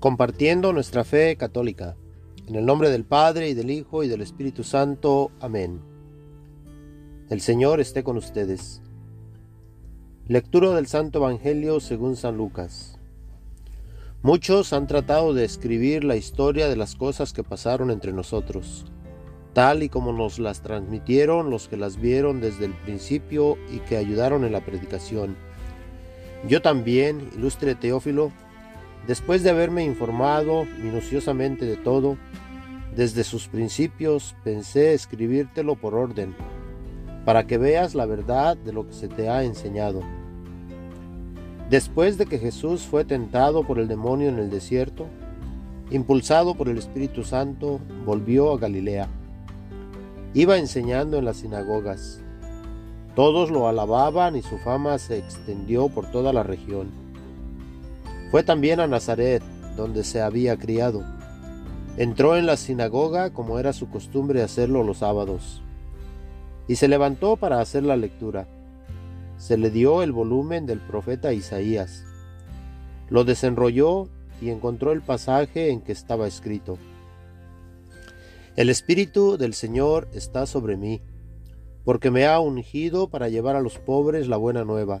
compartiendo nuestra fe católica. En el nombre del Padre y del Hijo y del Espíritu Santo. Amén. El Señor esté con ustedes. Lectura del Santo Evangelio según San Lucas. Muchos han tratado de escribir la historia de las cosas que pasaron entre nosotros, tal y como nos las transmitieron los que las vieron desde el principio y que ayudaron en la predicación. Yo también, ilustre Teófilo, Después de haberme informado minuciosamente de todo, desde sus principios pensé escribírtelo por orden, para que veas la verdad de lo que se te ha enseñado. Después de que Jesús fue tentado por el demonio en el desierto, impulsado por el Espíritu Santo, volvió a Galilea. Iba enseñando en las sinagogas. Todos lo alababan y su fama se extendió por toda la región. Fue también a Nazaret, donde se había criado. Entró en la sinagoga como era su costumbre hacerlo los sábados, y se levantó para hacer la lectura. Se le dio el volumen del profeta Isaías. Lo desenrolló y encontró el pasaje en que estaba escrito. El Espíritu del Señor está sobre mí, porque me ha ungido para llevar a los pobres la buena nueva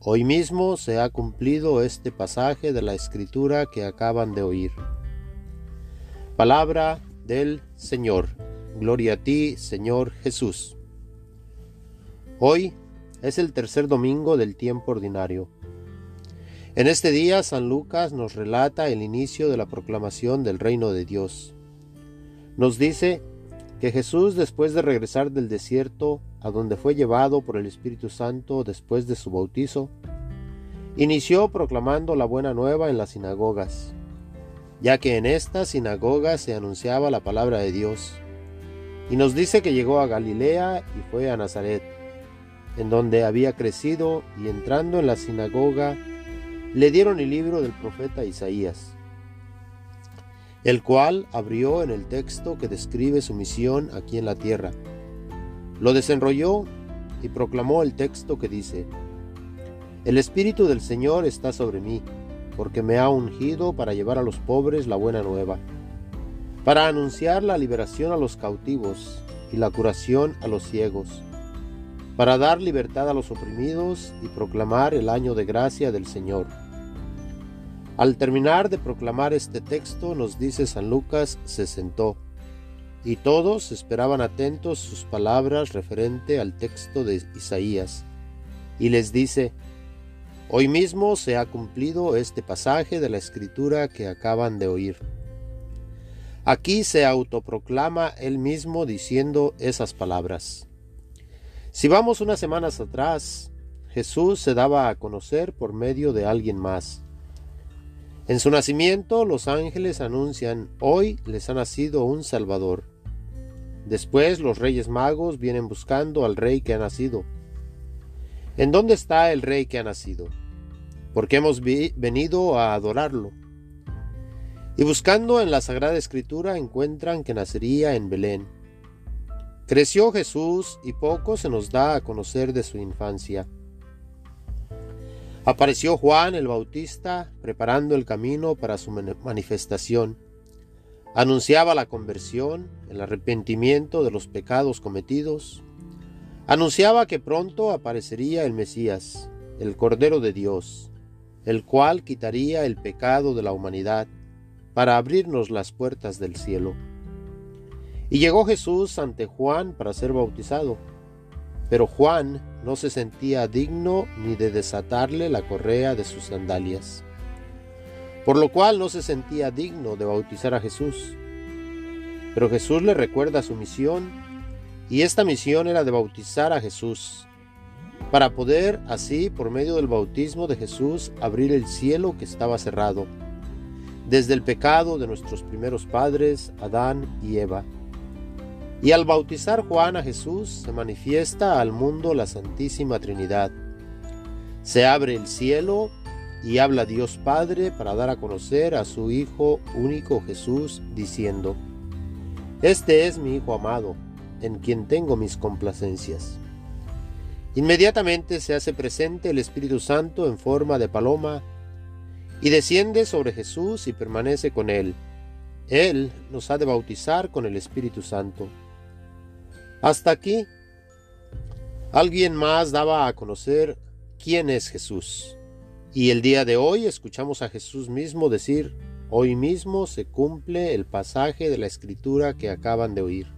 Hoy mismo se ha cumplido este pasaje de la escritura que acaban de oír. Palabra del Señor. Gloria a ti, Señor Jesús. Hoy es el tercer domingo del tiempo ordinario. En este día San Lucas nos relata el inicio de la proclamación del reino de Dios. Nos dice que Jesús después de regresar del desierto a donde fue llevado por el Espíritu Santo después de su bautizo, inició proclamando la buena nueva en las sinagogas, ya que en esta sinagoga se anunciaba la palabra de Dios. Y nos dice que llegó a Galilea y fue a Nazaret, en donde había crecido, y entrando en la sinagoga, le dieron el libro del profeta Isaías el cual abrió en el texto que describe su misión aquí en la tierra. Lo desenrolló y proclamó el texto que dice, El Espíritu del Señor está sobre mí, porque me ha ungido para llevar a los pobres la buena nueva, para anunciar la liberación a los cautivos y la curación a los ciegos, para dar libertad a los oprimidos y proclamar el año de gracia del Señor. Al terminar de proclamar este texto, nos dice San Lucas, se sentó, y todos esperaban atentos sus palabras referente al texto de Isaías, y les dice, Hoy mismo se ha cumplido este pasaje de la escritura que acaban de oír. Aquí se autoproclama él mismo diciendo esas palabras. Si vamos unas semanas atrás, Jesús se daba a conocer por medio de alguien más. En su nacimiento los ángeles anuncian, hoy les ha nacido un Salvador. Después los reyes magos vienen buscando al rey que ha nacido. ¿En dónde está el rey que ha nacido? Porque hemos venido a adorarlo. Y buscando en la Sagrada Escritura encuentran que nacería en Belén. Creció Jesús y poco se nos da a conocer de su infancia. Apareció Juan el Bautista preparando el camino para su manifestación. Anunciaba la conversión, el arrepentimiento de los pecados cometidos. Anunciaba que pronto aparecería el Mesías, el Cordero de Dios, el cual quitaría el pecado de la humanidad para abrirnos las puertas del cielo. Y llegó Jesús ante Juan para ser bautizado. Pero Juan no se sentía digno ni de desatarle la correa de sus sandalias, por lo cual no se sentía digno de bautizar a Jesús. Pero Jesús le recuerda su misión, y esta misión era de bautizar a Jesús, para poder así, por medio del bautismo de Jesús, abrir el cielo que estaba cerrado, desde el pecado de nuestros primeros padres, Adán y Eva Y al bautizar Juan a Jesús se manifiesta al mundo la Santísima Trinidad. Se abre el cielo y habla Dios Padre para dar a conocer a su Hijo único Jesús, diciendo, Este es mi Hijo amado, en quien tengo mis complacencias. Inmediatamente se hace presente el Espíritu Santo en forma de paloma y desciende sobre Jesús y permanece con él. Él nos ha de bautizar con el Espíritu Santo. Hasta aquí, alguien más daba a conocer quién es Jesús. Y el día de hoy escuchamos a Jesús mismo decir, hoy mismo se cumple el pasaje de la escritura que acaban de oír.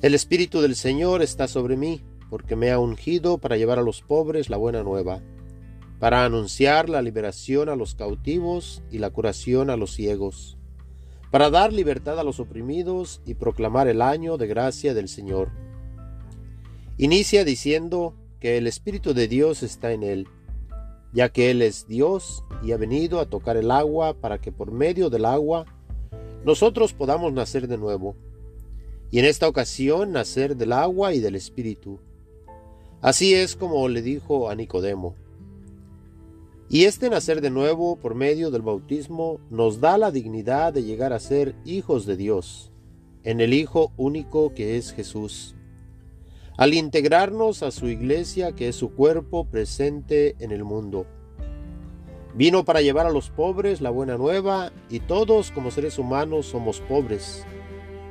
El Espíritu del Señor está sobre mí, porque me ha ungido para llevar a los pobres la buena nueva, para anunciar la liberación a los cautivos y la curación a los ciegos para dar libertad a los oprimidos y proclamar el año de gracia del Señor. Inicia diciendo que el Espíritu de Dios está en él, ya que Él es Dios y ha venido a tocar el agua para que por medio del agua nosotros podamos nacer de nuevo, y en esta ocasión nacer del agua y del Espíritu. Así es como le dijo a Nicodemo. Y este nacer de nuevo por medio del bautismo nos da la dignidad de llegar a ser hijos de Dios, en el Hijo único que es Jesús. Al integrarnos a su iglesia que es su cuerpo presente en el mundo. Vino para llevar a los pobres la buena nueva y todos como seres humanos somos pobres,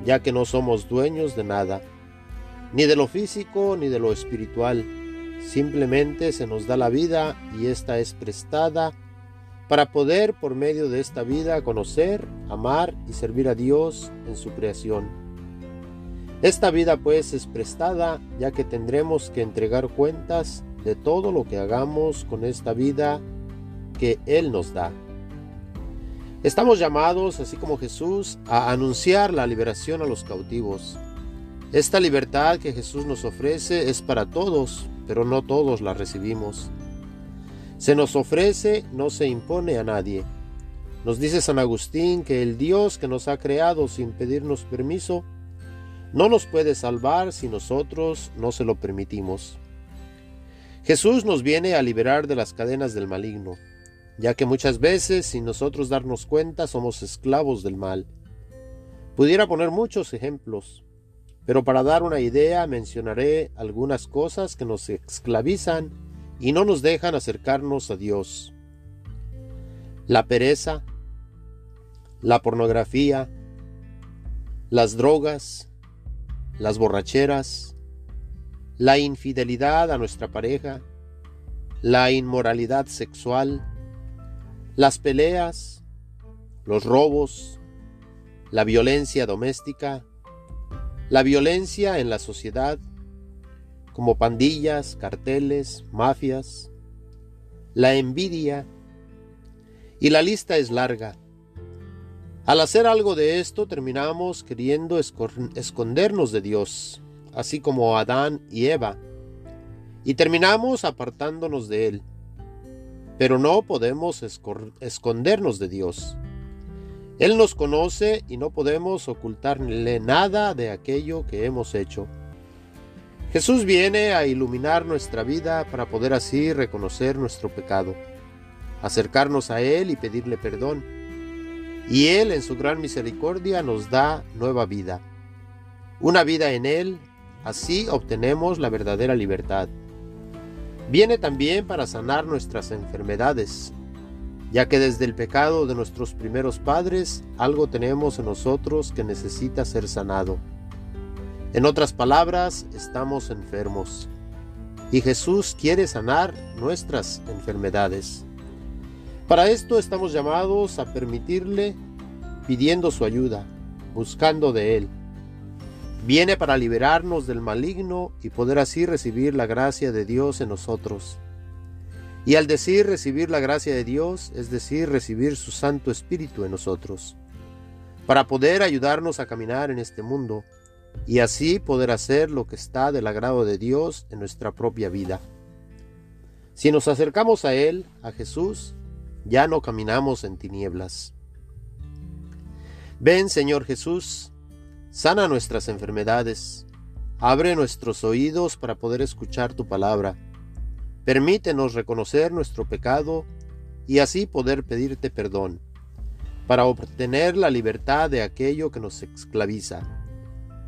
ya que no somos dueños de nada, ni de lo físico ni de lo espiritual Simplemente se nos da la vida y esta es prestada para poder por medio de esta vida conocer, amar y servir a Dios en su creación. Esta vida pues es prestada ya que tendremos que entregar cuentas de todo lo que hagamos con esta vida que Él nos da. Estamos llamados, así como Jesús, a anunciar la liberación a los cautivos. Esta libertad que Jesús nos ofrece es para todos, pero no todos la recibimos. Se nos ofrece, no se impone a nadie. Nos dice San Agustín que el Dios que nos ha creado sin pedirnos permiso, no nos puede salvar si nosotros no se lo permitimos. Jesús nos viene a liberar de las cadenas del maligno, ya que muchas veces sin nosotros darnos cuenta somos esclavos del mal. Pudiera poner muchos ejemplos, pero para dar una idea mencionaré algunas cosas que nos esclavizan y no nos dejan acercarnos a Dios. La pereza, la pornografía, las drogas, las borracheras, la infidelidad a nuestra pareja, la inmoralidad sexual, las peleas, los robos, la violencia doméstica, la violencia en la sociedad, como pandillas, carteles, mafias, la envidia, y la lista es larga. Al hacer algo de esto terminamos queriendo escondernos de Dios, así como Adán y Eva, y terminamos apartándonos de Él. Pero no podemos escondernos de Dios. Él nos conoce y no podemos ocultarle nada de aquello que hemos hecho. Jesús viene a iluminar nuestra vida para poder así reconocer nuestro pecado, acercarnos a Él y pedirle perdón. Y Él en su gran misericordia nos da nueva vida. Una vida en Él, así obtenemos la verdadera libertad. Viene también para sanar nuestras enfermedades, ya que desde el pecado de nuestros primeros padres algo tenemos en nosotros que necesita ser sanado. En otras palabras, estamos enfermos y Jesús quiere sanar nuestras enfermedades. Para esto estamos llamados a permitirle pidiendo su ayuda, buscando de Él. Viene para liberarnos del maligno y poder así recibir la gracia de Dios en nosotros. Y al decir recibir la gracia de Dios, es decir, recibir su Santo Espíritu en nosotros, para poder ayudarnos a caminar en este mundo y así poder hacer lo que está del agrado de Dios en nuestra propia vida. Si nos acercamos a Él, a Jesús, ya no caminamos en tinieblas. Ven, Señor Jesús, Sana nuestras enfermedades. Abre nuestros oídos para poder escuchar tu palabra. Permítenos reconocer nuestro pecado y así poder pedirte perdón, para obtener la libertad de aquello que nos esclaviza.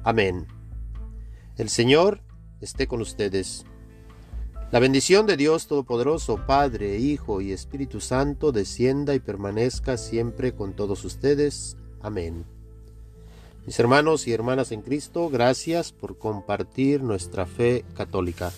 Amén. El Señor esté con ustedes. La bendición de Dios Todopoderoso, Padre, Hijo y Espíritu Santo, descienda y permanezca siempre con todos ustedes. Amén. Mis hermanos y hermanas en Cristo, gracias por compartir nuestra fe católica.